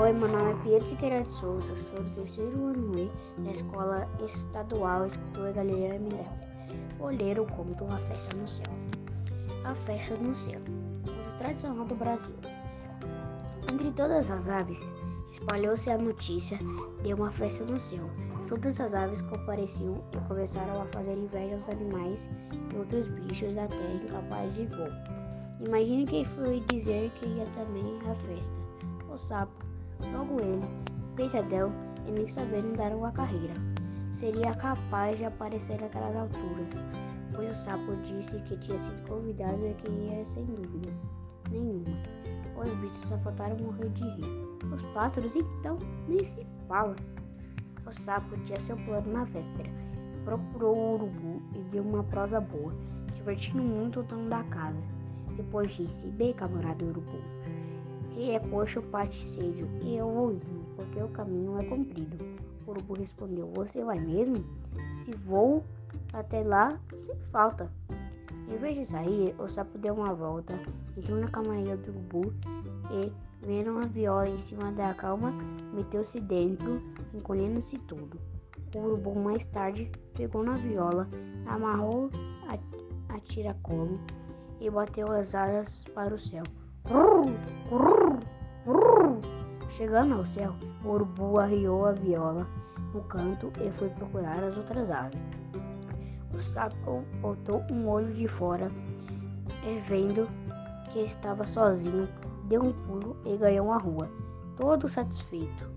Oi, meu nome é Pietro Siqueira de Souza, sou do terceiro ano E da Escola Estadual Escultura Galeria Minério. Vou ler o conto A Festa no Céu. A Festa no Céu, uso tradicional do Brasil. Entre todas as aves, espalhou-se a notícia de uma festa no céu. Todas as aves compareciam e começaram a fazer inveja aos animais e outros bichos da terra incapazes de voo. Imagine quem foi dizer que ia também à festa. O sapo, logo ele, pesadão e nem sabendo dar uma carreira. Seria capaz de aparecer naquelas alturas, pois o sapo disse que tinha sido convidado e que ia sem dúvida nenhuma. Os bichos só faltaram morrer de rir. Os pássaros, então, nem se fala. O sapo tinha seu plano na véspera. Procurou o urubu e deu uma prosa boa, divertindo muito o dono da casa. Depois disse: Bem, camarada urubu, que é coxo parte cedo e eu indo, porque o caminho é comprido. O urubu respondeu: Você vai mesmo? Se vou até lá, sem falta. Em vez de sair, o sapo deu uma volta, entrou na camarinha do urubu e, vendo uma viola em cima da calma, meteu-se dentro, encolhendo-se todo. O urubu mais tarde pegou na viola, amarrou a, a tiracolo e bateu as asas para o céu. Chegando ao céu, o urubu arriou a viola no canto e foi procurar as outras aves. O sapo botou um olho de fora e, vendo que estava sozinho, deu um pulo e ganhou uma rua, todo satisfeito.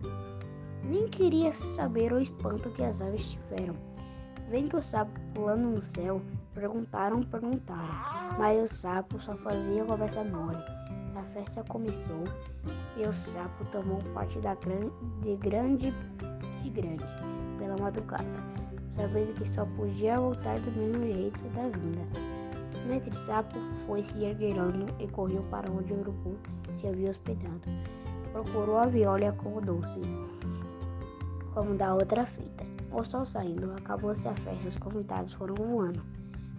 Nem queria saber o espanto que as aves tiveram. Vendo o sapo pulando no céu, perguntaram, perguntaram, mas o sapo só fazia conversa mole. A festa começou e o sapo tomou parte da grande, de grande de grande pela madrugada, sabendo que só podia voltar do mesmo jeito da vinda. O mestre sapo foi se erguerando e correu para onde o urubu se havia hospedado. Procurou a viola e acomodou-se, como da outra feita. O sol saindo, acabou-se a festa, os convidados foram voando,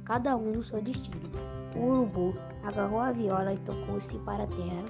cada um no seu destino. O urubu agarrou a viola e tocou-se para a terra.